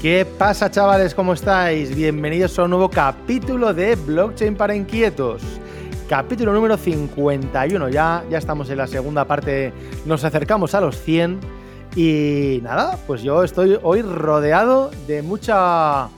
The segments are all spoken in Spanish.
¿Qué pasa chavales? ¿Cómo estáis? Bienvenidos a un nuevo capítulo de Blockchain para Inquietos. Capítulo número 51 ya, ya estamos en la segunda parte, nos acercamos a los 100 y nada, pues yo estoy hoy rodeado de mucha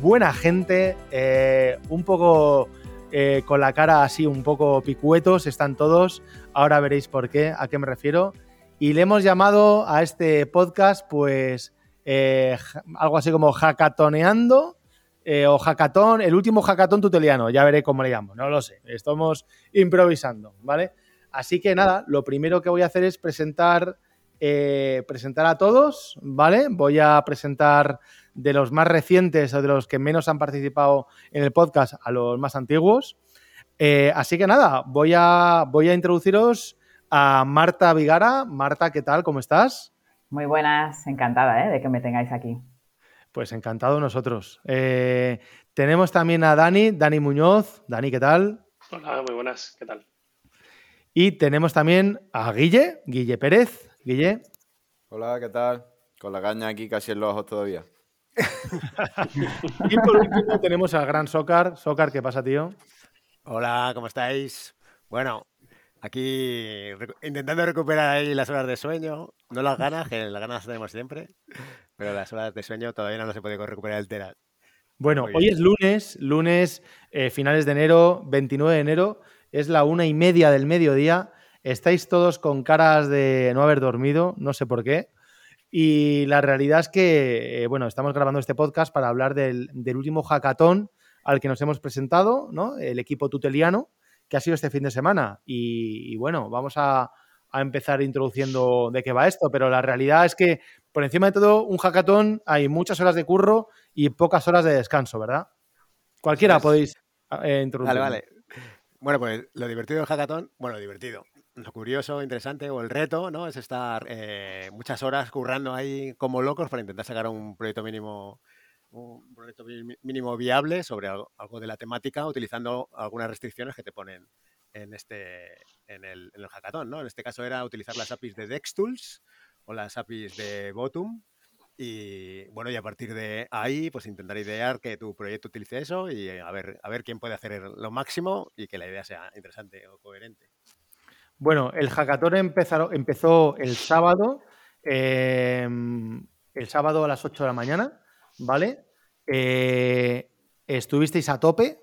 buena gente, eh, un poco eh, con la cara así un poco picuetos, están todos, ahora veréis por qué, a qué me refiero. Y le hemos llamado a este podcast pues eh, algo así como hackatoneando eh, o hackatón, el último hackatón tuteliano, ya veré cómo le llamo, no lo sé, estamos improvisando, ¿vale? Así que nada, lo primero que voy a hacer es presentar, eh, presentar a todos, ¿vale? Voy a presentar de los más recientes o de los que menos han participado en el podcast a los más antiguos. así que nada, voy a, voy a introduciros a Marta Vigara. Marta, ¿qué tal? ¿Cómo estás? Muy buenas, encantada ¿eh? de que me tengáis aquí. Pues encantado nosotros. Eh, tenemos también a Dani, Dani Muñoz. Dani, ¿qué tal? Hola, muy buenas, ¿qué tal? Y tenemos también a Guille, Guille Pérez. Guille. Hola, ¿qué tal? Con la caña aquí casi en los ojos todavía. y por último tenemos al gran Socar. Socar, ¿qué pasa, tío? Hola, ¿cómo estáis? Bueno, Aquí intentando recuperar ahí las horas de sueño, no las ganas, que las ganas tenemos siempre, pero las horas de sueño todavía no se puede recuperar el Bueno, hoy es lunes, lunes, eh, finales de enero, 29 de enero, es la una y media del mediodía. Estáis todos con caras de no haber dormido, no sé por qué. Y la realidad es que, eh, bueno, estamos grabando este podcast para hablar del, del último hackathon al que nos hemos presentado, ¿no? El equipo tuteliano que ha sido este fin de semana. Y, bueno, vamos a, empezar introduciendo de qué va esto, pero la realidad es que por encima de todo, un hackathon hay muchas horas de curro y pocas horas de descanso, ¿verdad? Cualquiera podéis eh, introducir. Vale, vale. Bueno, pues lo divertido del hackathon, bueno, divertido, lo curioso, interesante o el reto, ¿no? Es estar eh, muchas horas currando ahí como locos para intentar sacar un proyecto mínimo un proyecto mínimo viable sobre algo, de la temática utilizando algunas restricciones que te ponen en este en el, en el hackathon, ¿no? En este caso era utilizar las APIs de DexTools o las APIs de Bottom y bueno, y a partir de ahí pues intentar idear que tu proyecto utilice eso y a ver a ver quién puede hacer lo máximo y que la idea sea interesante o coherente. Bueno, el hackathon empezó, empezó el sábado, em, el sábado a las 8 de la mañana ¿vale? Eh, estuvisteis a tope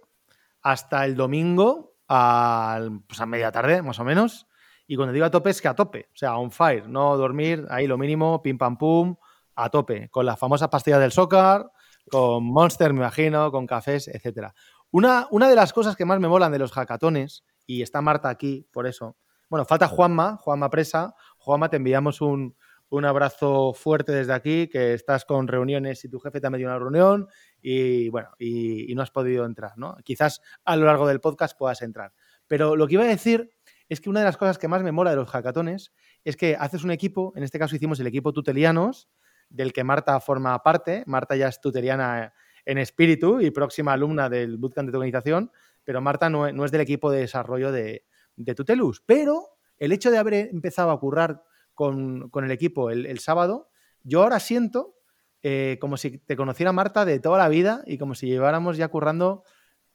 hasta el domingo pues a media tarde, más o menos. Y cuando digo a tope es que a tope, o sea, on fire, no dormir, ahí lo mínimo, pim pam pum, a tope, con la famosa pastilla del soccer, con Monster, me imagino, con cafés, etcétera. Una, una de las cosas que más me molan de los hackatones, y está Marta aquí por eso, bueno, falta Juanma, Juanma Presa. Juanma, te enviamos un, un abrazo fuerte desde aquí, que estás con reuniones y tu jefe te ha metido una reunión y bueno, y, no has podido entrar, ¿no? Quizás a lo largo del podcast puedas entrar. Pero lo que iba a decir es que una de las cosas que más me mola de los hackatones es que haces un equipo, en este caso hicimos el equipo Tutelianos, del que Marta forma parte. Marta ya es tuteliana en espíritu y próxima alumna del Bootcamp de Tokenización, pero Marta no, es del equipo de desarrollo de, de Tutelus. Pero el hecho de haber empezado a currar con, el equipo el, sábado, yo ahora siento eh, como si te conociera Marta de toda la vida y como si lleváramos ya currando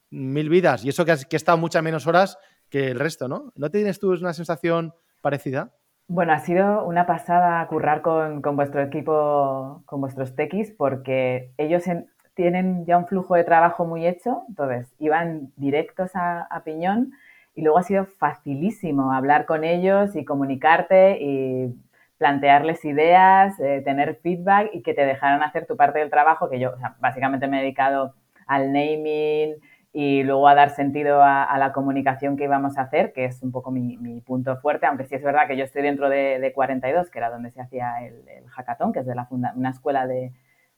mil vidas. Y eso que, has, que he estado muchas menos horas que el resto, ¿no? ¿No tienes tú una sensación parecida? Bueno, ha sido una pasada currar con, vuestro equipo, con vuestros tequis, porque ellos tienen ya un flujo de trabajo muy hecho, entonces iban directos a piñón y luego ha sido facilísimo hablar con ellos y comunicarte y plantearles ideas, eh, tener feedback y que te dejaran hacer tu parte del trabajo, que yo básicamente me he dedicado al naming y luego a dar sentido a, la comunicación que íbamos a hacer, que es un poco mi, punto fuerte, aunque sí es verdad que yo estoy dentro de, 42, que era donde se hacía el, el hackathon, que es de la una escuela de,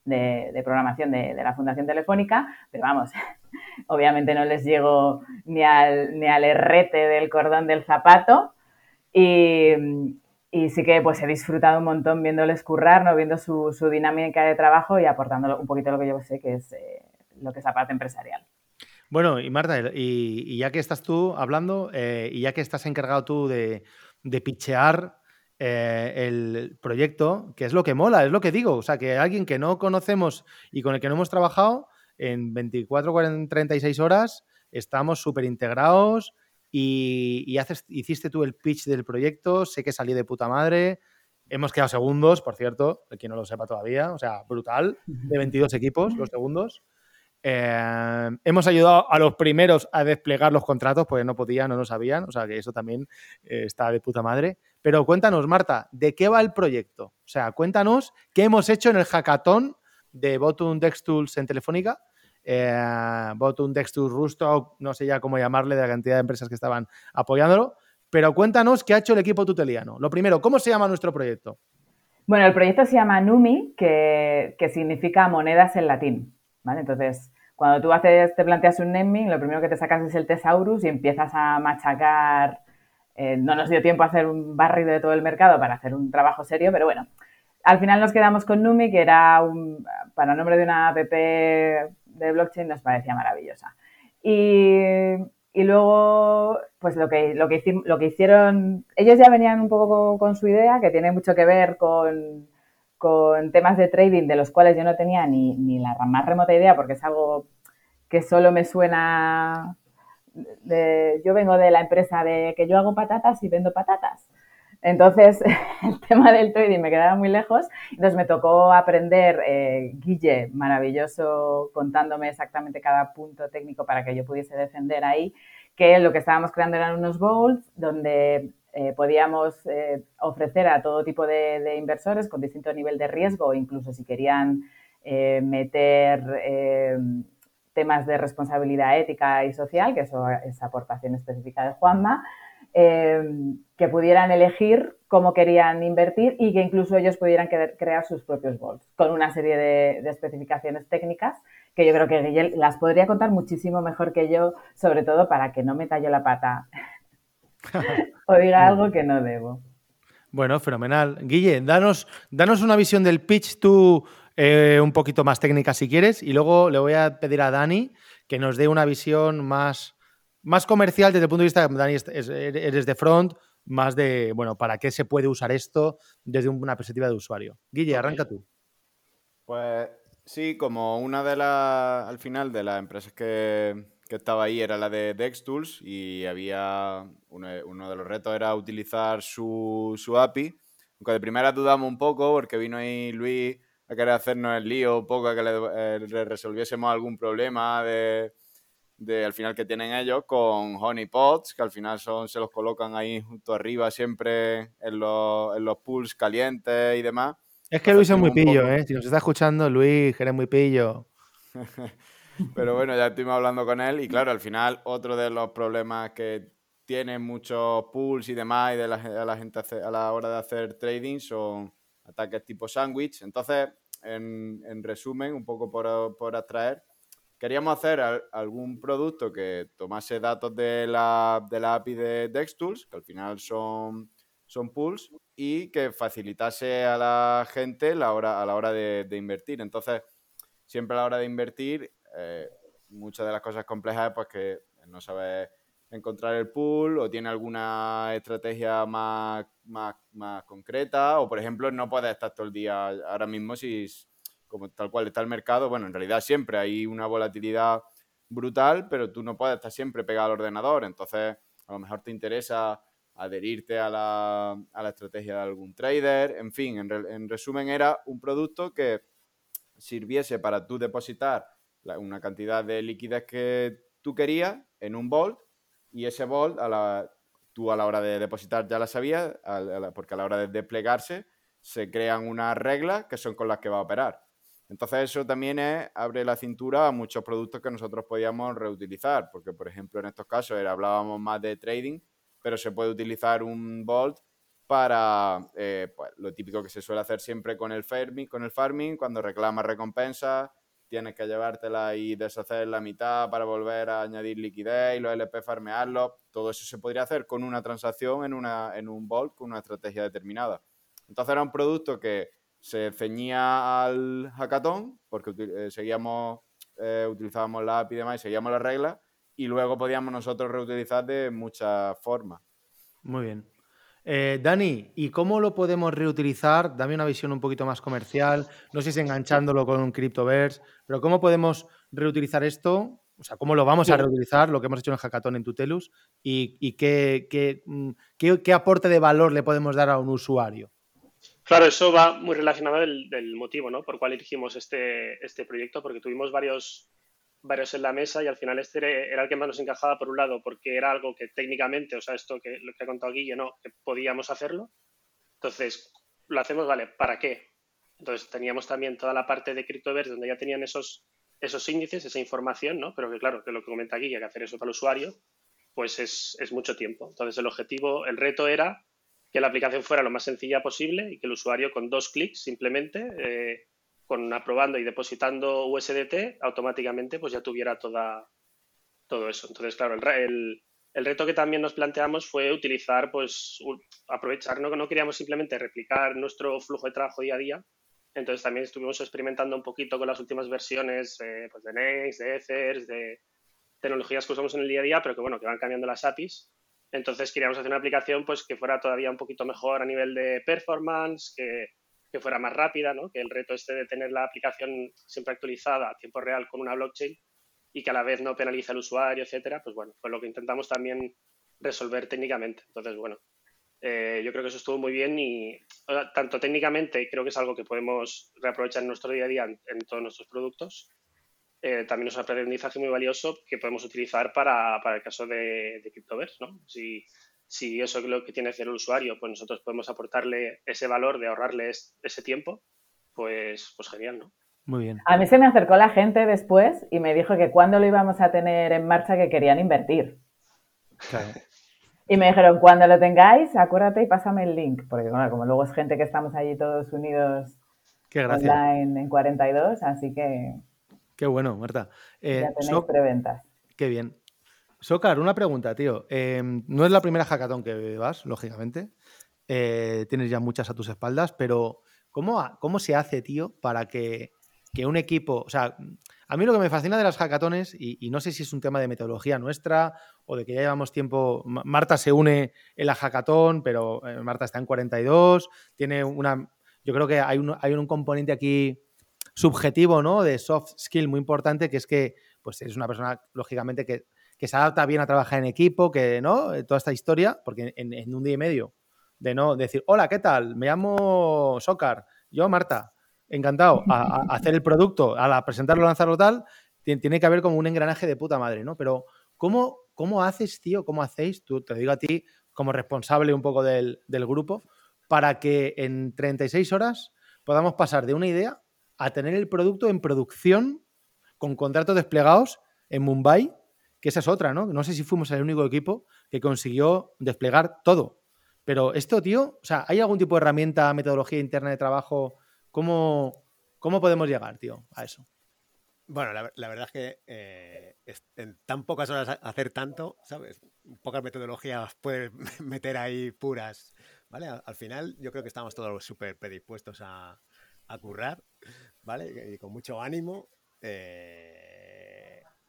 de, programación de, la Fundación Telefónica, pero vamos, obviamente no les llego ni al, ni al herrete del cordón del zapato y, sí que pues he disfrutado un montón viéndoles currar, ¿no? viendo su, dinámica de trabajo y aportando un poquito lo que yo sé que es eh, lo que es la parte empresarial. Bueno, y Marta, y, ya que estás tú hablando, eh, y ya que estás encargado tú de, de pichear eh, el proyecto, que es lo que mola, es lo que digo. O sea, que alguien que no conocemos y con el que no hemos trabajado, en 24, 40, 36 horas estamos súper integrados y, haces, hiciste tú el pitch del proyecto, sé que salí de puta madre, hemos quedado segundos, por cierto, quien no lo sepa todavía, o sea, brutal, de 22 equipos, los segundos. Eh, hemos ayudado a los primeros a desplegar los contratos porque no podían, no lo sabían, o sea que eso también eh, está de puta madre. Pero cuéntanos, Marta, ¿de qué va el proyecto? O sea, cuéntanos qué hemos hecho en el hackathon de Bottom Dex Tools en Telefónica, eh, Bottom Dex Tools Rusto, no sé ya cómo llamarle de la cantidad de empresas que estaban apoyándolo, pero cuéntanos qué ha hecho el equipo tuteliano. Lo primero, ¿cómo se llama nuestro proyecto? Bueno, el proyecto se llama Numi, que, significa monedas en latín. ¿vale? Entonces, cuando tú haces, te planteas un naming, lo primero que te sacas es el Tesaurus y empiezas a machacar. Eh, no nos dio tiempo a hacer un barrido de todo el mercado para hacer un trabajo serio, pero bueno, al final nos quedamos con Numi, que era un, para nombre de una app de blockchain, nos parecía maravillosa. Y, luego, pues lo que, lo, que lo que hicieron, ellos ya venían un poco con, su idea, que tiene mucho que ver con, temas de trading de los cuales yo no tenía ni, ni, la más remota idea, porque es algo que solo me suena. Yo vengo de la empresa de que yo hago patatas y vendo patatas. Entonces, el tema del trading me quedaba muy lejos. Entonces, me tocó aprender eh, Guille, maravilloso, contándome exactamente cada punto técnico para que yo pudiese defender ahí, que lo que estábamos creando eran unos bowls donde eh, podíamos eh, ofrecer a todo tipo de, inversores con distinto nivel de riesgo, incluso si querían meter temas de responsabilidad ética y social, que eso es aportación específica de Juanma, Em, que pudieran elegir cómo querían invertir y que incluso ellos pudieran crear sus propios bols con una serie de, especificaciones técnicas que yo creo que Guille las podría contar muchísimo mejor que yo, sobre todo para que no me tallo la pata o diga algo que no debo. Bueno, fenomenal. Guille, danos, danos una visión del pitch tú eh, un poquito más técnica si quieres y luego le voy a pedir a Dani que nos dé una visión más más comercial desde el punto de vista, Dani, eres de front, más de, bueno, ¿para qué se puede usar esto desde una perspectiva de usuario? Guille, arranca tú. Pues sí, como una de las, al final, de las empresas que, estaba ahí era la de DexTools y había, uno, de los retos era utilizar su, API, aunque de primera dudamos un poco porque vino ahí Luis a querer hacernos el lío poco, a que le eh, resolviésemos algún problema de de al final que tienen ellos con honeypots, que al final son, se los colocan ahí junto arriba siempre en los, en los pools calientes y demás. Es que Luis es muy pillo, ¿eh? Si nos está escuchando, Luis, eres muy pillo. Pero bueno, ya estuvimos hablando con él y claro, al final otro de los problemas que tienen muchos pools y demás y de la, la gente a la hora de hacer trading son ataques tipo sándwich. Entonces, en, en, resumen, un poco por, por atraer, queríamos hacer algún producto que tomase datos de la, de la API de DexTools, que al final son, son pools, y que facilitase a la gente la hora, a la hora de, invertir. Entonces, siempre a la hora de invertir, eh, muchas de las cosas complejas es pues, que no sabes encontrar el pool o tiene alguna estrategia más, más, más concreta. O, por ejemplo, no puedes estar todo el día ahora mismo si como tal cual está el mercado, bueno, en realidad siempre hay una volatilidad brutal, pero tú no puedes estar siempre pegado al ordenador, entonces a lo mejor te interesa adherirte a la, a la estrategia de algún trader, en fin, en, resumen era un producto que sirviese para tú depositar una cantidad de liquidez que tú querías en un Vault y ese Vault a la, tú a la hora de depositar ya la sabías, porque a la hora de desplegarse se crean unas reglas que son con las que va a operar. Entonces eso también abre la cintura a muchos productos que nosotros podíamos reutilizar, porque por ejemplo en estos casos hablábamos más de trading, pero se puede utilizar un Vault para eh, pues, lo típico que se suele hacer siempre con el, farming, con el farming, cuando reclamas recompensa, tienes que llevártela y deshacer la mitad para volver a añadir liquidez y los LP farmearlo. Todo eso se podría hacer con una transacción en, una, en un Vault con una estrategia determinada. Entonces era un producto que se ceñía al hackathon, porque eh, seguíamos, eh, utilizábamos la API y demás y seguíamos las reglas, y luego podíamos nosotros reutilizar de muchas formas. Muy bien. Eh, Dani, ¿y cómo lo podemos reutilizar? Dame una visión un poquito más comercial, no sé si enganchándolo con un Cryptoverse, pero ¿cómo podemos reutilizar esto? O sea, ¿cómo lo vamos a reutilizar, lo que hemos hecho en el hackathon en Tutelus? ¿Y, y qué, mm, qué, qué, aporte de valor le podemos dar a un usuario? Claro, eso va muy relacionado del, del motivo, ¿no? Por cual elegimos este, este proyecto, porque tuvimos varios varios en la mesa y al final este era el que más nos encajaba por un lado porque era algo que técnicamente, o sea, esto que lo que ha contado Guille, no, que podíamos hacerlo. Entonces, lo hacemos, vale, ¿para qué? Entonces teníamos también toda la parte de CryptoVerse donde ya tenían esos, esos índices, esa información, ¿no? Pero que claro, que lo que comenta Guille, que hacer eso para el usuario, pues es, es mucho tiempo. Entonces el objetivo, el reto era que la aplicación fuera lo más sencilla posible y que el usuario con dos clics simplemente eh, con aprobando y depositando USDT, automáticamente pues ya tuviera toda, todo eso. Entonces, claro, el, el, reto que también nos planteamos fue utilizar, pues, aprovechar, no, no queríamos simplemente replicar nuestro flujo de trabajo día a día, entonces también estuvimos experimentando un poquito con las últimas versiones eh, pues de Next, de Ethers, de tecnologías que usamos en el día a día, pero que bueno, que van cambiando las APIs. Entonces queríamos hacer una aplicación pues que fuera todavía un poquito mejor a nivel de performance, que, que fuera más rápida, ¿no? que el reto este de tener la aplicación siempre actualizada a tiempo real con una blockchain y que a la vez no penalice al usuario, etcétera, pues bueno, fue lo que intentamos también resolver técnicamente. Entonces, bueno, eh, yo creo que eso estuvo muy bien y tanto técnicamente creo que es algo que podemos reaprovechar en nuestro día a día en, todos nuestros productos. Eh, también es un aprendizaje muy valioso que podemos utilizar para, para el caso de, de CryptoVerse, ¿no? Si, si eso es lo que tiene que hacer el usuario, pues nosotros podemos aportarle ese valor de ahorrarle ese tiempo, pues, pues genial, ¿no? Muy bien. A mí se me acercó la gente después y me dijo que cuando lo íbamos a tener en marcha que querían invertir. Claro. Y me dijeron, cuando lo tengáis, acuérdate y pásame el link. Porque bueno, como luego es gente que estamos allí todos unidos Qué online en 42, así que... Qué bueno, Marta. Eh, ya tenéis preventas. Qué bien. Socar, una pregunta, tío. Em, no es la primera hackathon que vas, lógicamente. Eh, tienes ya muchas a tus espaldas, pero ¿cómo, cómo se hace, tío, para que, un equipo. O sea, a mí lo que me fascina de las hackatones, y, no sé si es un tema de metodología nuestra o de que ya llevamos tiempo. Marta se une en la hackathon, pero eh, Marta está en 42. Tiene una. Yo creo que hay un, hay un componente aquí subjetivo, ¿no? De soft skill muy importante, que es que pues es una persona, lógicamente, que que se adapta bien a trabajar en equipo, que no, eh, toda esta historia, porque en, un día y medio de no decir, hola, ¿qué tal? Me llamo Socar, yo Marta, encantado, a, hacer el producto, a presentarlo, lanzarlo tal, tiene que haber como un engranaje de puta madre, ¿no? Pero ¿cómo, cómo haces, tío? ¿Cómo hacéis? Tú, te digo a ti como responsable un poco del, del grupo, para que en 36 horas podamos pasar de una idea a tener el producto en producción con contratos desplegados en Mumbai esa es otra, ¿no? No sé si fuimos el único equipo que consiguió desplegar todo. Pero esto, tío, o sea, ¿hay algún tipo de herramienta, metodología interna de trabajo? ¿Cómo, cómo podemos llegar, tío, a eso? Bueno, la, verdad es que eh, en tan pocas horas hacer tanto, ¿sabes? Pocas metodologías puedes meter ahí puras, ¿vale? Al, final yo creo que estamos todos súper predispuestos a, a, currar, ¿vale? Y con mucho ánimo. Eh,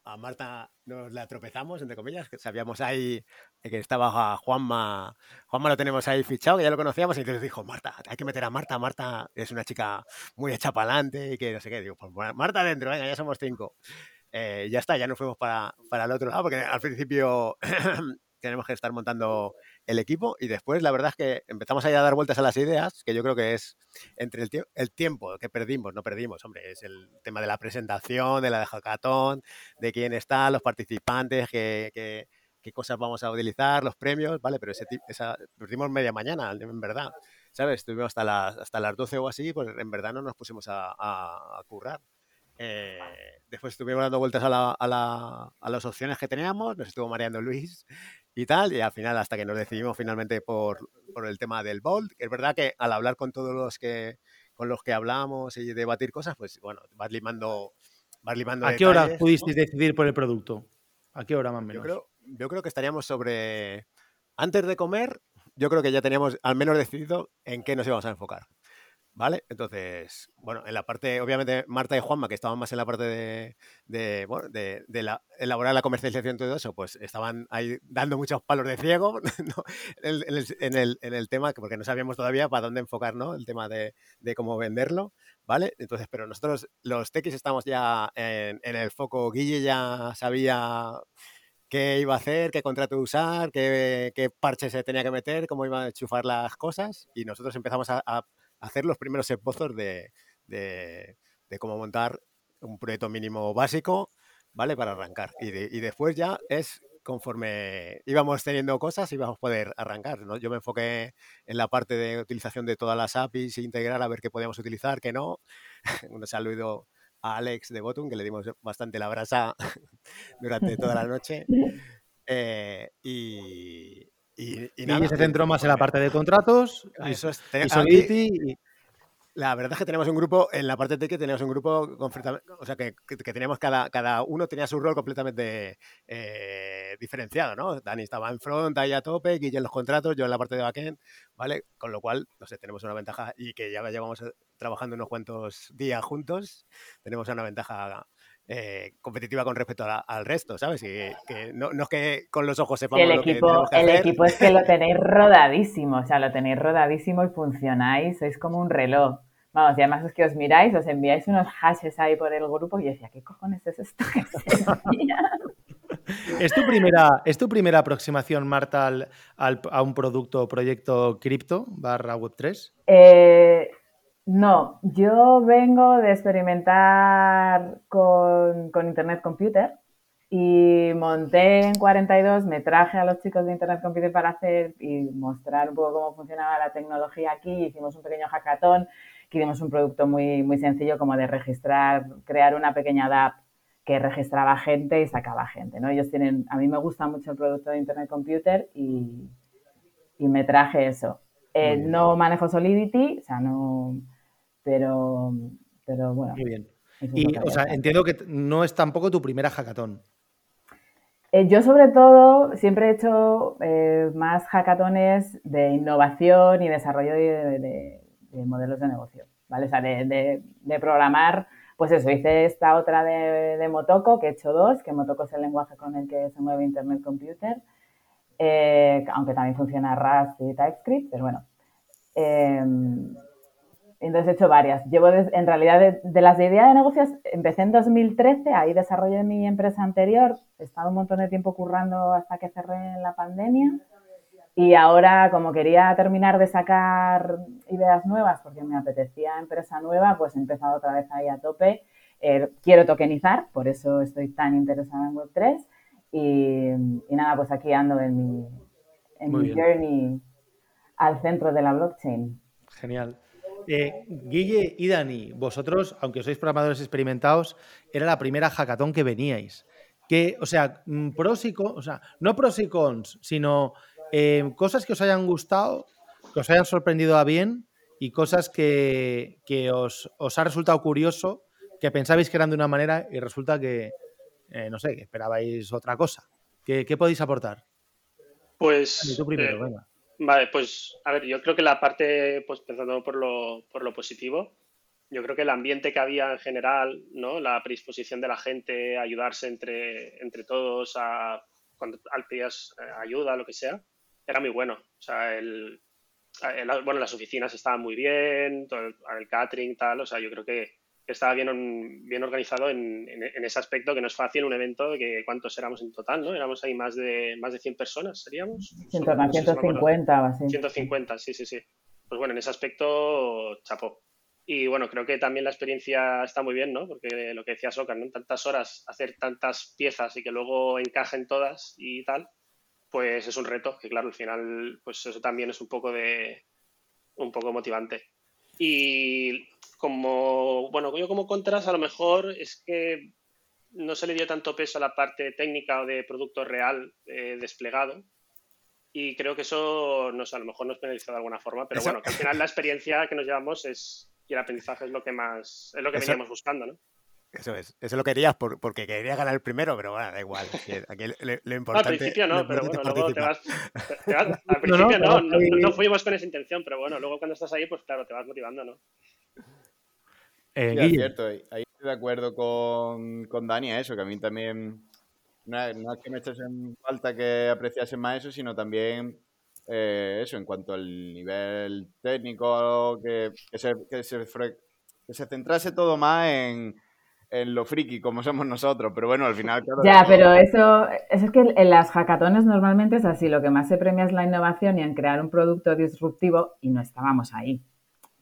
a Marta nos la tropezamos, entre comillas, que sabíamos ahí que estaba Juanma, Juanma lo tenemos ahí fichado, que ya lo conocíamos, y entonces dijo, Marta, hay que meter a Marta, Marta es una chica muy hecha para adelante y que no sé qué, digo, pues Marta dentro, venga, ya somos cinco. Eh, ya está, ya nos fuimos para, para el otro lado, porque al principio tenemos que estar montando el equipo y después la verdad es que empezamos a, ir a dar vueltas a las ideas, que yo creo que es entre el, el, tiempo que perdimos, no perdimos, hombre, es el tema de la presentación, de la de hackathon, de quién está, los participantes, qué, qué, qué cosas vamos a utilizar, los premios, ¿vale? Pero ese, esa, perdimos media mañana, en verdad, ¿sabes? Estuvimos hasta las, hasta las 12 o así, pues en verdad no nos pusimos a, a, a currar. Eh, después estuvimos dando vueltas a, la, a, la, a, las opciones que teníamos, nos estuvo mareando Luis y tal, y al final hasta que nos decidimos finalmente por, por el tema del Bolt, es verdad que al hablar con todos los que con los que hablamos y debatir cosas, pues bueno, vas limando, vas limando ¿A qué hora pudisteis decidir por el producto? ¿A qué hora más o menos? Yo creo, yo creo que estaríamos sobre... Antes de comer, yo creo que ya teníamos al menos decidido en qué nos íbamos a enfocar. ¿Vale? Entonces, bueno, en la parte, obviamente, Marta y Juanma, que estaban más en la parte de, de, bueno, de, la, elaborar la comercialización y todo eso, pues estaban ahí dando muchos palos de ciego ¿no? en, el, en, el, tema, porque no sabíamos todavía para dónde enfocar, ¿no? El tema de, cómo venderlo, ¿vale? Entonces, pero nosotros, los techis, estamos ya en, el foco. Guille ya sabía qué iba a hacer, qué contrato usar, qué, qué parche se tenía que meter, cómo iba a enchufar las cosas, y nosotros empezamos a hacer los primeros esbozos de, de, de, cómo montar un proyecto mínimo básico, ¿vale? Para arrancar. Y, de, y, después ya es conforme íbamos teniendo cosas, íbamos a poder arrancar, ¿no? Yo me enfoqué en la parte de utilización de todas las APIs, e integrar a ver qué podíamos utilizar, qué no. Un saludo a Alex de Bottom, que le dimos bastante la brasa durante toda la noche. Eh, y, y, y, y nada, se centró más en la parte de contratos eso es, y Solidity. Y... La verdad es que tenemos un grupo, en la parte de que tenemos un grupo, o sea, que, que, que tenemos cada, cada uno tenía su rol completamente eh, diferenciado, ¿no? Dani estaba en front, ahí a tope, Guille en los contratos, yo en la parte de backend, ¿vale? Con lo cual, no sé, tenemos una ventaja y que ya llevamos trabajando unos cuantos días juntos, tenemos una ventaja eh, competitiva con respecto a, al resto, ¿sabes? Y, que no, no, es que con los ojos sepamos el lo equipo, que que El hacer. equipo es que lo tenéis rodadísimo, o sea, lo tenéis rodadísimo y funcionáis, sois como un reloj. Vamos, y además es que os miráis, os enviáis unos hashes ahí por el grupo y yo decía, ¿qué cojones es esto que se ¿Es tu, primera, ¿Es tu primera aproximación, Marta, al, al, a un producto o proyecto cripto barra Web3? Eh, no, yo vengo de experimentar con, con, Internet Computer y monté en 42, me traje a los chicos de Internet Computer para hacer y mostrar un poco cómo funcionaba la tecnología aquí. Hicimos un pequeño hackathon, hicimos un producto muy, muy sencillo como de registrar, crear una pequeña DAP que registraba gente y sacaba gente, ¿no? Ellos tienen, a mí me gusta mucho el producto de Internet Computer y, y me traje eso. Eh, no manejo Solidity, o sea, no pero, pero bueno. Muy bien. Y, o sea, entiendo que no es tampoco tu primera hackathon. Eh, yo, sobre todo, siempre he hecho eh, más hackatones de innovación y desarrollo de, de, de modelos de negocio, ¿vale? O sea, de, de, programar, pues eso, hice esta otra de, Motoko, que he hecho dos, que Motoko es el lenguaje con el que se mueve Internet Computer, eh, aunque también funciona Rust y TypeScript, pero bueno. Entonces he hecho varias. Llevo, de, en realidad, de, de, las de idea de negocios, empecé en 2013, ahí desarrollé mi empresa anterior, he estado un montón de tiempo currando hasta que cerré en la pandemia y ahora, como quería terminar de sacar ideas nuevas, porque me apetecía empresa nueva, pues he empezado otra vez ahí a tope. Eh, quiero tokenizar, por eso estoy tan interesada en Web3 y, y nada, pues aquí ando en mi, en mi journey al centro de la blockchain. Genial. Eh, Guille y Dani, vosotros, aunque sois programadores experimentados, era la primera hackathon que veníais. Que, o sea, mm, pros y cons, o sea, no pros y cons, sino eh, cosas que os hayan gustado, que os hayan sorprendido a bien y cosas que, que os, os, ha resultado curioso, que pensabais que eran de una manera y resulta que, eh, no sé, que esperabais otra cosa. ¿Qué, qué podéis aportar? Pues. Dani, tú primero, venga. Vale, pues a ver, yo creo que la parte, pues pensando por lo, por lo positivo, yo creo que el ambiente que había en general, ¿no? La predisposición de la gente a ayudarse entre, entre todos, a cuando pedías ayuda, lo que sea, era muy bueno. O sea, el, el, bueno, las oficinas estaban muy bien, todo el catering, tal, o sea, yo creo que, estaba bien, bien organizado en, en, en, ese aspecto, que no es fácil un evento, que cuántos éramos en total, ¿no? Éramos ahí más de, más de 100 personas, ¿seríamos? 100, no 150 o así. 150, sí, sí, sí. Pues bueno, en ese aspecto, chapó. Y bueno, creo que también la experiencia está muy bien, ¿no? Porque lo que decía Soca, ¿no? Tantas horas, hacer tantas piezas y que luego encajen todas y tal, pues es un reto, que claro, al final, pues eso también es un poco de, un poco motivante. Y como, bueno, yo como contras a lo mejor es que no se le dio tanto peso a la parte técnica o de producto real eh, desplegado. Y creo que eso nos, a lo mejor nos penalizó de alguna forma, pero eso... bueno, que al final la experiencia que nos llevamos es, y el aprendizaje es lo que más, es lo que eso... veníamos buscando, ¿no? Eso es, eso lo querías por, porque quería ganar el primero, pero bueno, da igual. Aquí lo, lo importante, al principio no, pero bueno, luego te vas, te vas, Al principio no, no, no, no, fuimos con esa intención, pero bueno, luego cuando estás ahí, pues claro, te vas motivando, ¿no? Eh, Sí, es cierto, ahí ahí estoy de acuerdo con, con Dani a eso, que a mí también no es, no es que me echase en falta que apreciase más eso, sino también eh, eso, en cuanto al nivel técnico, que, que se, que se que se centrase todo más en, en lo friki, como somos nosotros, pero bueno, al final, claro, Ya, pero eso, eso es que en las hackatones normalmente es así, lo que más se premia es la innovación y en crear un producto disruptivo y no estábamos ahí,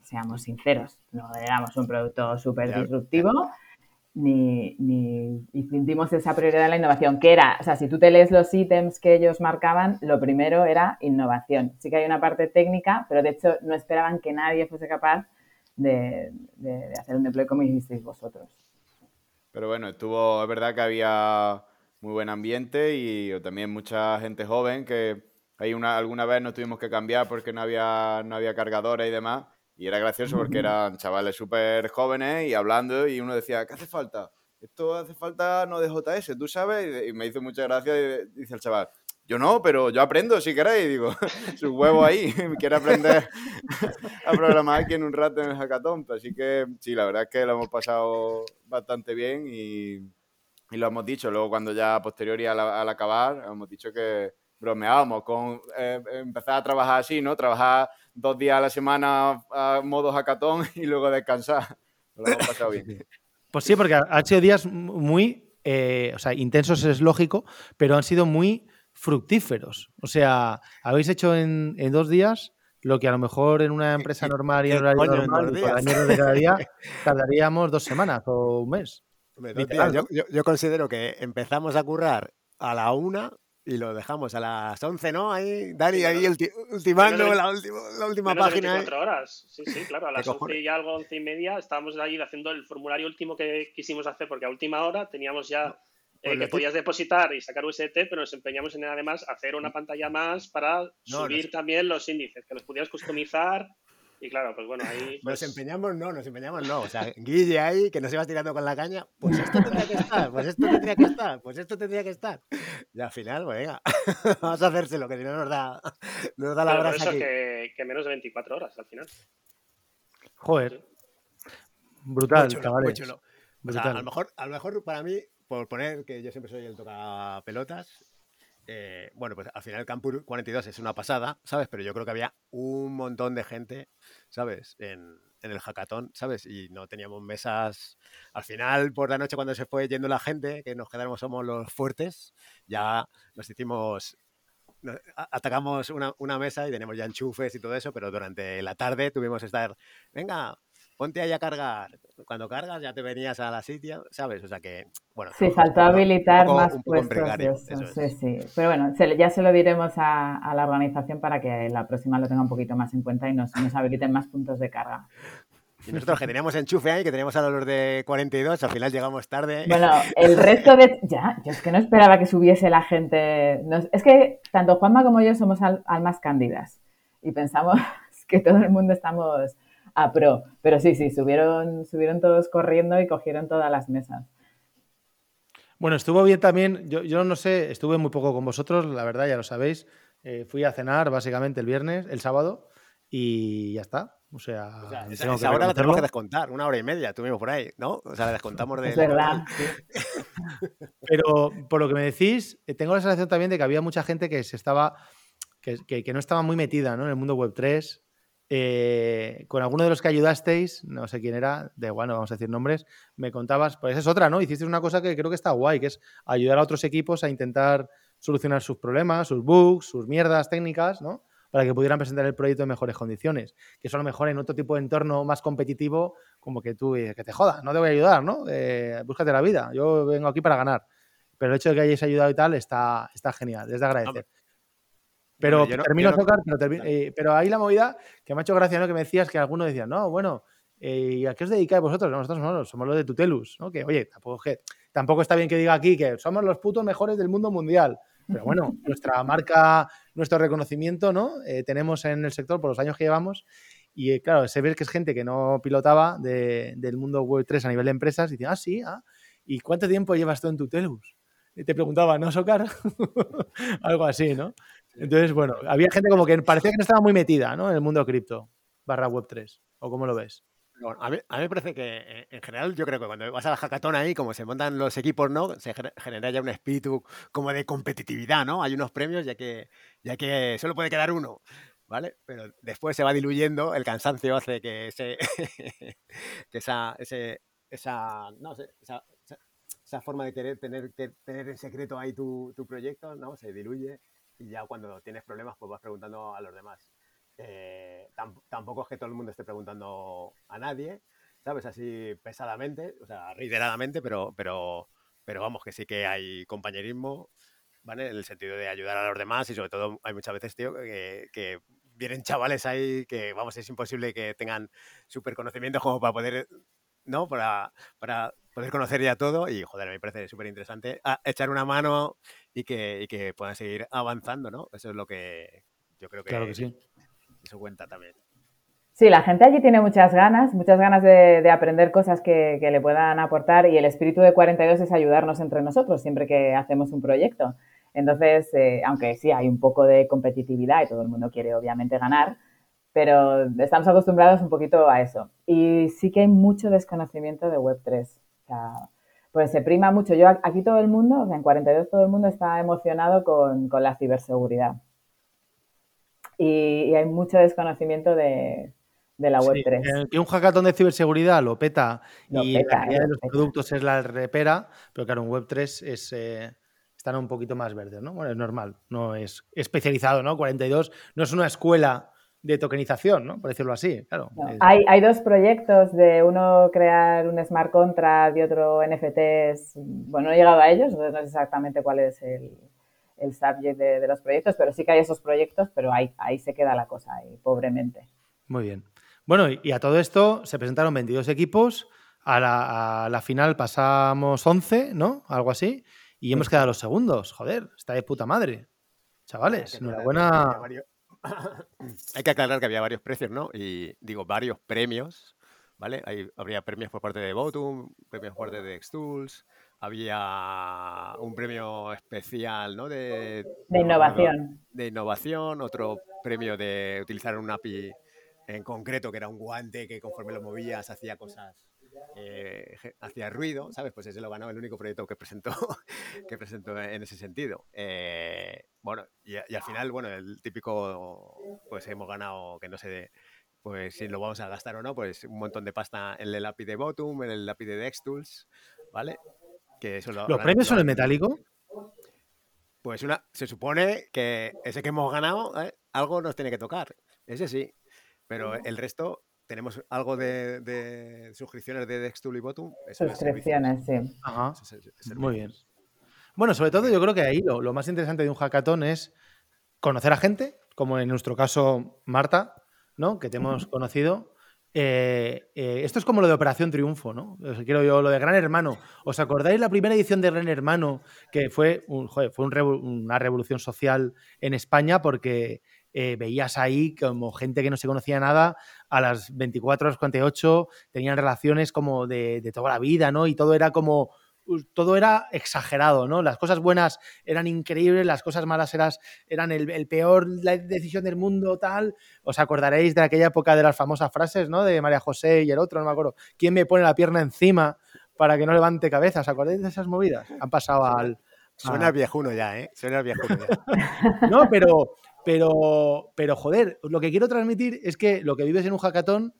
seamos sinceros, no éramos un producto súper disruptivo ni, ni hicimos esa prioridad de la innovación, que era, o sea, si tú te lees los ítems que ellos marcaban, lo primero era innovación. Sí que hay una parte técnica, pero de hecho no esperaban que nadie fuese capaz de, de- de hacer un deploy como hicisteis vosotros. Pero bueno, estuvo, es verdad que había muy buen ambiente y también mucha gente joven que hay una, alguna vez nos tuvimos que cambiar porque no había, no había cargadores y demás. Y era gracioso porque eran chavales súper jóvenes y hablando y uno decía, ¿qué hace falta? Esto hace falta no de JS, ¿tú sabes? Y me hizo mucha gracia y dice el chaval, yo no, pero yo aprendo si queréis. Digo, su huevo ahí, quiere aprender a programar aquí en un rato en el hackathon. Así que sí, la verdad es que lo hemos pasado bastante bien y, y lo hemos dicho. Luego, cuando ya a posteriori al, al acabar, hemos dicho que bromeábamos con eh, empezar a trabajar así, ¿no? Trabajar dos días a la semana a modo hackathon y luego descansar. Lo hemos pasado bien. Pues sí, porque han sido días muy, eh, o sea, intensos es lógico, pero han sido muy fructíferos. O sea, habéis hecho en, en dos días lo que a lo mejor en una empresa normal y en horario normal de cada día tardaríamos dos semanas o un mes. Yo considero que empezamos a currar a la una y lo dejamos a las 11, ¿no? Ahí, Dani, Sí, ahí menos- ulti- ultimando de- la, última la última página. ahí. 24 horas. Sí, sí, claro. A las 11 cojones? y algo, 11 y media, estábamos ahí haciendo el formulario último que quisimos hacer, porque a última hora teníamos ya eh, pues que podías depositar y sacar UST, pero nos empeñamos en además hacer una pantalla más para subir también los índices, que los pudieras customizar. Y claro, pues bueno, ahí. Nos pues, empeñamos, no, nos empeñamos, no. O sea, Guille ahí, que nos ibas tirando con la caña, pues esto tendría que estar, pues esto tendría que estar, pues esto tendría que estar. Y al final, pues venga, vamos a hacérselo, que si no nos da, nos da la pero por brasa eso aquí. que, que menos de 24 horas al final. Joder, brutal, chulo, muy. O sea, Brutal. a lo mejor, a lo mejor para mí, por poner que yo siempre soy el toca pelotas, eh, bueno, pues al final el Campus 42 es una pasada, ¿sabes? Pero yo creo que había un montón de gente, ¿sabes? En, en el hackathon, ¿sabes? Y no teníamos mesas. Al final, por la noche, cuando se fue yendo la gente, que nos quedamos somos los fuertes, ya nos hicimos. Atacamos una, una mesa y tenemos ya enchufes y todo eso, pero durante la tarde tuvimos que estar, venga, ponte ahí a cargar. Cuando cargas ya te venías a la sitio, ¿sabes? O sea que, bueno. Sí, faltó habilitar poco- más puestos de precario, eso. eso Sí, es. sí. Pero bueno, ya se lo diremos a, a la organización para que la próxima lo tenga un poquito más en cuenta y nos, nos habiliten más puntos de carga. Y nosotros que teníamos enchufe ahí, que teníamos a los de 42, al final llegamos tarde. Bueno, el resto de... Ya, yo es que no esperaba que subiese la gente. Nos- es que tanto Juanma como yo somos al- almas cándidas y pensamos que todo el mundo estamos a pro. Pero sí, sí, subieron, subieron todos corriendo y cogieron todas las mesas. Bueno, estuvo bien también, yo, yo no sé, estuve muy poco con vosotros, la verdad, ya lo sabéis. Eh, fui a cenar básicamente el viernes, el sábado, y ya está. O sea, O sea, esa, hora la tenemos que descontar, una hora y media tuvimos por ahí, ¿no? O sea, la descontamos de... Es verdad. sí. Pero por lo que me decís, eh, tengo la sensación también de que había mucha gente que se estaba, que, que- que no estaba muy metida ¿no? en el mundo web 3. Eh, con alguno de los que ayudasteis, no sé quién era, de igual, no vamos a decir nombres, me contabas, pues esa es otra, ¿no? Hicisteis una cosa que creo que está guay, que es ayudar a otros equipos a intentar solucionar sus problemas, sus bugs, sus mierdas técnicas, ¿no? Para que pudieran presentar el proyecto en mejores condiciones. Que eso a lo mejor en otro tipo de entorno más competitivo, como que tú, que te jodas, no te voy a ayudar, ¿no? Eh, búscate la vida, yo vengo aquí para ganar. Pero el hecho de que hayáis ayudado y tal está, está genial, es de agradecer. Pero yo no- termino no- Zócar, pero, termi- eh, pero ahí la movida que me ha hecho gracia, ¿no? Que me decías que alguno decía, no, bueno, eh, ¿y a qué os dedicáis vosotros? No, Nosotros somos, somos los de Tutelus, ¿no? Que, oye, tampoco, que, tampoco está bien que diga aquí que somos los putos mejores del mundo mundial. Pero bueno, nuestra marca, nuestro reconocimiento, ¿no? Eh, tenemos en el sector por los años que llevamos. Y eh, claro, se ve que es gente que no pilotaba de- del mundo Web 3 a nivel de empresas y dice, ah, sí, ah, ¿y cuánto tiempo llevas tú en Tutelus? Y te preguntaba, ¿no, Socar? Algo así, ¿no? Entonces, bueno, había gente como que parecía que no estaba muy metida, ¿no? En el mundo cripto barra Web 3. ¿O cómo lo ves? a, mí, me parece que eh, en general yo creo que cuando vas a la hackathon ahí, como se montan los equipos, ¿no? Se genera ya un espíritu como de competitividad, ¿no? Hay unos premios ya que, ya que solo puede quedar uno. ¿Vale? Pero después se va diluyendo, el cansancio hace que, esa, esa, esa, forma de querer tener, tener en secreto ahí tu, tu proyecto, ¿no? Se diluye y ya cuando tienes problemas pues vas preguntando a los demás. Eh, tampoco es que todo el mundo esté preguntando a nadie, ¿sabes? Así pesadamente, o sea, reiteradamente, pero, pero, pero vamos, que sí que hay compañerismo, ¿vale? En el sentido de ayudar a los demás y sobre todo hay muchas veces, tío, que, que vienen chavales ahí que, vamos, es imposible que tengan súper conocimiento como para poder, ¿no? Para, para poder conocer ya todo y, joder, me parece súper interesante echar una mano y que, y que puedan seguir avanzando, ¿no? Eso es lo que yo creo que... Claro que sí eso cuenta también. Sí, la gente allí tiene muchas ganas, muchas ganas de, aprender cosas que, le puedan aportar y el espíritu de 42 es ayudarnos entre nosotros siempre que hacemos un proyecto. Entonces, eh, aunque sí hay un poco de competitividad y todo el mundo quiere obviamente ganar, pero estamos acostumbrados un poquito a eso. Y sí que hay mucho desconocimiento de Web3. O sea, pues se prima mucho. Yo aquí todo el mundo, o sea, en 42 todo el mundo está emocionado con la ciberseguridad y, hay mucho desconocimiento de, la Web3. que un hackathon de ciberseguridad lo peta y la calidad de los productos es la repera, pero claro, en Web3 es, eh, están un poquito más verdes, ¿no? Bueno, es normal, no es especializado, ¿no? 42 no es una escuela de tokenización, ¿no? Por decirlo así, claro. Hay, hay, dos proyectos de uno crear un smart contract y otro NFTs. Bueno, no he llegado a ellos, entonces no sé exactamente cuál es el, el subject de, los proyectos, pero sí que hay esos proyectos, pero ahí, ahí se queda la cosa, ahí, pobremente. Muy bien. Bueno, y a todo esto se presentaron 22 equipos, a la, final pasamos 11, ¿no? Algo así, y hemos quedado los segundos. Joder, está de puta madre. Chavales, enhorabuena. Hay que aclarar que había varios precios, ¿no? Y digo, varios premios, ¿vale? habría premios por parte de Votum, premios por parte de Xtools, había un premio especial, ¿no? De, innovación. De innovación, otro premio de utilizar un API en concreto, que era un guante que conforme lo movías hacía cosas, eh, hacía ruido, ¿sabes? Pues ese lo ganó el único proyecto que presentó, que presentó en ese sentido. Eh, y, al final, bueno, el típico, pues hemos ganado, que no sé, pues si lo vamos a gastar o no, pues un montón de pasta en el API de Bottom, en el API de Dextools, ¿vale? ¿Los premios son en metálico? Pues una, se supone que ese que hemos ganado, ¿eh? algo nos tiene que tocar. Ese sí. Pero el resto, tenemos algo de, suscripciones de Dextool y Bottom. Suscripciones, sí. Ajá. Muy bien. Bueno, sobre todo yo creo que ahí lo, lo, más interesante de un hackathon es conocer a gente, como en nuestro caso Marta, ¿no? Que te hemos conocido, eh, eh, esto es como lo de Operación Triunfo, ¿no? quiero yo, lo de Gran Hermano. ¿Os acordáis la primera edición de Gran Hermano? Que fue, fue una revolución social en España porque eh, veías ahí como gente que no se conocía nada, a las 24 a las 48 tenían relaciones como de, de toda la vida, ¿no? Y todo era como todo era exagerado, ¿no? Las cosas buenas eran increíbles, las cosas malas eran el, peor la decisión del mundo, tal. Os acordaréis de aquella época de las famosas frases, ¿no? De María José y el otro, no me acuerdo. ¿Quién me pone la pierna encima para que no levante cabeza? ¿Os acordáis de esas movidas? Han pasado al... Suena viejuno ya, ¿eh? Suena viejuno ya. no, pero, pero, pero, joder, lo que quiero transmitir es que lo que vives en un hackathon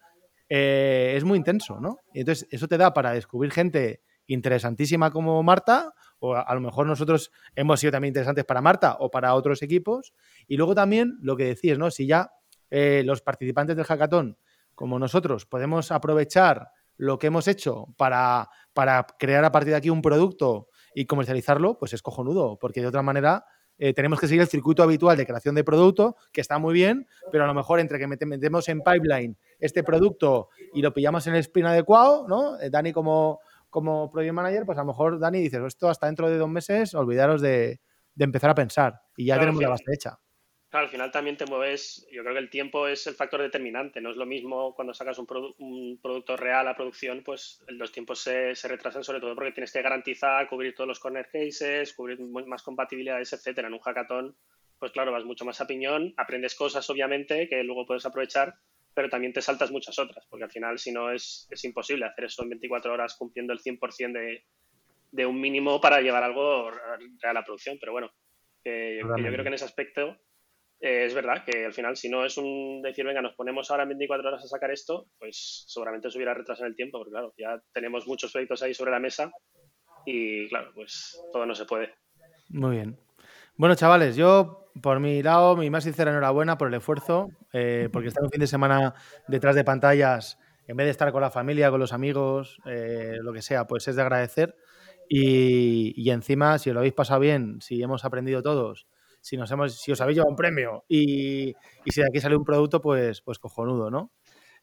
eh, es muy intenso, ¿no? Y entonces eso te da para descubrir gente interesantísima como Marta, o a, lo mejor nosotros hemos sido también interesantes para Marta o para otros equipos. Y luego también lo que decís, ¿no? Si ya eh, los participantes del hackathon, como nosotros, podemos aprovechar lo que hemos hecho para, para crear a partir de aquí un producto y comercializarlo, pues es cojonudo, porque de otra manera eh, tenemos que seguir el circuito habitual de creación de producto, que está muy bien, pero a lo mejor entre que metemos en pipeline este producto y lo pillamos en el sprint adecuado, ¿no? Eh, Dani como, como project manager, pues a lo mejor Dani dices, esto hasta dentro de dos meses, olvidaros de, empezar a pensar y ya tenemos la base hecha. Claro, al final también te mueves, yo creo que el tiempo es el factor determinante, no es lo mismo cuando sacas un, producto real a producción, pues los tiempos se, retrasan sobre todo porque tienes que garantizar, cubrir todos los corner cases, cubrir más compatibilidades, etcétera. En un hackathon, pues claro, vas mucho más a piñón, aprendes cosas obviamente que luego puedes aprovechar, pero también te saltas muchas otras, porque al final si no es, es imposible hacer eso en 24 horas cumpliendo el 100% de, de un mínimo para llevar algo a la producción, pero bueno, yo creo que en ese aspecto eh, es verdad que al final si no es un decir, venga, nos ponemos ahora en 24 horas a sacar esto, pues seguramente se hubiera retrasado el tiempo, porque claro, ya tenemos muchos proyectos ahí sobre la mesa y claro, pues todo no se puede. Muy bien. Bueno, chavales, yo por mi lado, mi más sincera enhorabuena por el esfuerzo, eh, porque estar un fin de semana detrás de pantallas, en vez de estar con la familia, con los amigos, eh, lo que sea, pues es de agradecer. Y, encima, si lo habéis pasado bien, si hemos aprendido todos, si, nos hemos, si os habéis llevado un premio y, si de aquí sale un producto, pues, pues cojonudo, ¿no?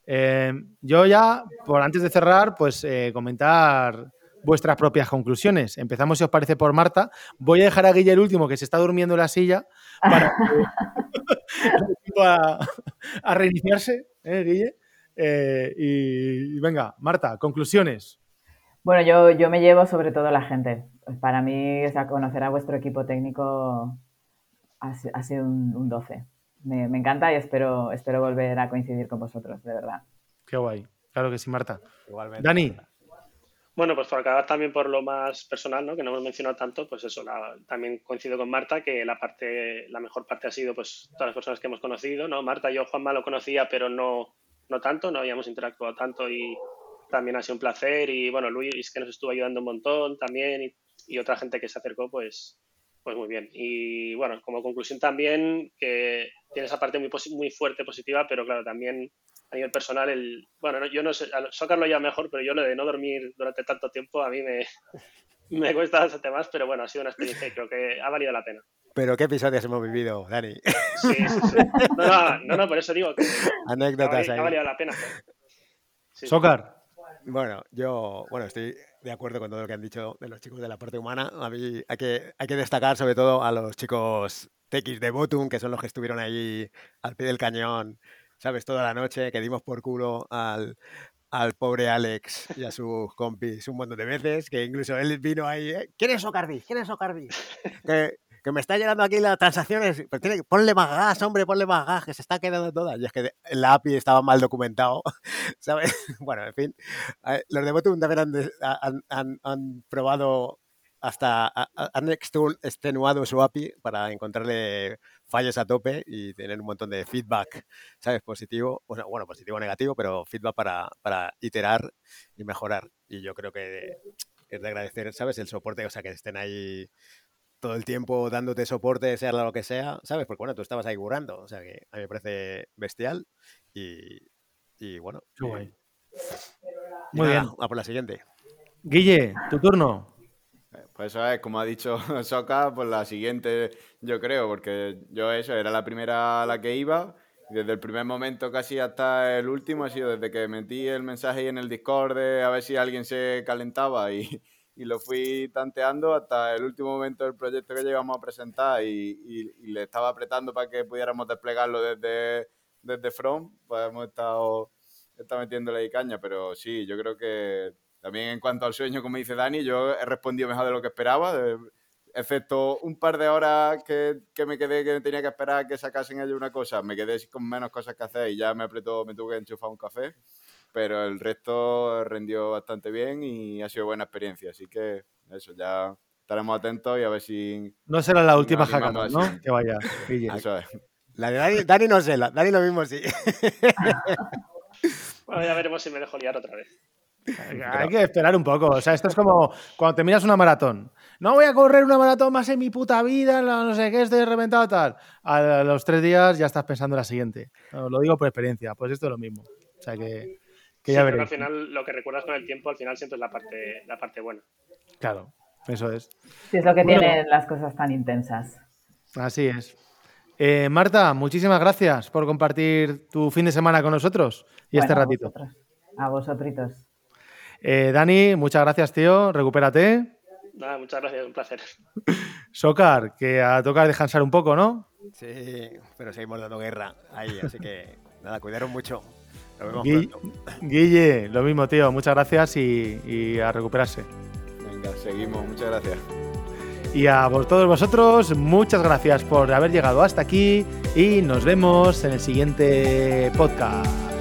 Eh, yo ya, por antes de cerrar, pues comentar vuestras propias conclusiones. Empezamos, si os parece, por Marta. Voy a dejar a Guille el último, que se está durmiendo en la silla, para a, reiniciarse, ¿eh, Guille? Eh, y, venga, Marta, conclusiones. Bueno, yo, yo me llevo sobre todo la gente. Para mí, conocer a vuestro equipo técnico ha, sido un, 12. Me, encanta y espero, espero volver a coincidir con vosotros, de verdad. Qué guay. Claro que sí, Marta. Igualmente. Dani. Bueno, pues por acabar también por lo más personal, ¿no? que no hemos mencionado tanto, pues eso, también coincido con Marta que la parte, la mejor parte ha sido pues todas las personas que hemos conocido, ¿no? Marta, yo Juanma lo conocía, pero no, no tanto, no habíamos interactuado tanto y también ha sido un placer y bueno, Luis que nos estuvo ayudando un montón también y, y otra gente que se acercó, pues, pues muy bien. Y bueno, como conclusión también que tiene esa parte muy, muy fuerte, positiva, pero claro, también a nivel personal, el, bueno, yo no sé, Soccer lo lleva mejor, pero yo lo de no dormir durante tanto tiempo a mí me, me cuesta bastante más, pero bueno, ha sido una experiencia y creo que ha valido la pena. Pero qué episodios hemos vivido, Dani. Sí, sí, sí. No, no, no, por eso digo que Anécdotas ha, ha valido la pena. Sí, Soccer. Bueno, yo bueno, estoy de acuerdo con todo lo que han dicho de los chicos de la parte humana. A mí hay que, hay que destacar sobre todo a los chicos TX de Botum, que son los que estuvieron ahí al pie del cañón ¿sabes? Toda la noche que dimos por culo al, al pobre Alex y a sus compis un montón de veces, que incluso él vino ahí, ¿eh? ¿quién es Ocardi? ¿Quién es Ocardi? que, que me está llegando aquí las transacciones, pero tiene que, ponle más gas, hombre, ponle más gas, que se está quedando todas. Y es que la API estaba mal documentado, ¿sabes? Bueno, en fin, eh, los de Botum también han, han, han probado hasta han extenuado su API para encontrarle fallos a tope y tener un montón de feedback, ¿sabes? Positivo, bueno, positivo o negativo, pero feedback para, para iterar y mejorar. Y yo creo que es de agradecer, ¿sabes? El soporte, o sea, que estén ahí todo el tiempo dándote soporte, sea lo que sea, ¿sabes? Porque bueno, tú estabas ahí curando, o sea que a mí me parece bestial y, y bueno. Muy bien. A por la siguiente. Guille, tu turno. Pues eso es, como ha dicho Soca, pues la siguiente, yo creo, porque yo eso, era la primera a la que iba. Desde el primer momento casi hasta el último ha sido desde que metí el mensaje ahí en el Discord de a ver si alguien se calentaba y, y lo fui tanteando hasta el último momento del proyecto que llegamos a presentar y, y, le estaba apretando para que pudiéramos desplegarlo desde, desde Front, pues hemos estado, estado metiéndole ahí caña, pero sí, yo creo que también en cuanto al sueño, como dice Dani, yo he respondido mejor de lo que esperaba, excepto un par de horas que, me quedé que tenía que esperar que sacasen ellos una cosa, me quedé con menos cosas que hacer y ya me apretó, me tuve que enchufar un café, pero el resto rendió bastante bien y ha sido buena experiencia, así que eso, ya estaremos atentos y a ver si... No será la última hackathon, ¿no? Que vaya. Eso es. La de Dani, Dani no sé, la, Dani lo mismo sí. bueno, ya veremos si me dejo liar otra vez. Hay que esperar un poco. O sea, esto es como cuando terminas una maratón. No voy a correr una maratón más en mi puta vida, no sé qué, estoy reventado tal. A los tres días ya estás pensando en la siguiente. Lo digo por experiencia. Pues esto es lo mismo. O sea que, ya Al final, lo que recuerdas con el tiempo, al final siempre es la parte, la parte buena. Claro, eso es. Sí, es lo que tienen las cosas tan intensas. Así es. Eh, Marta, muchísimas gracias por compartir tu fin de semana con nosotros y este ratito. A vosotros. Eh, Dani, muchas gracias, tío. Recupérate. Nada, muchas gracias, un placer. Socar, que a tocar descansar un poco, ¿no? Sí, pero seguimos dando guerra ahí, así que nada, cuidaron mucho. Nos vemos Guille, lo mismo, tío. Muchas gracias y, a recuperarse. Venga, seguimos. Muchas gracias. Y a todos vosotros, muchas gracias por haber llegado hasta aquí y nos vemos en el siguiente podcast.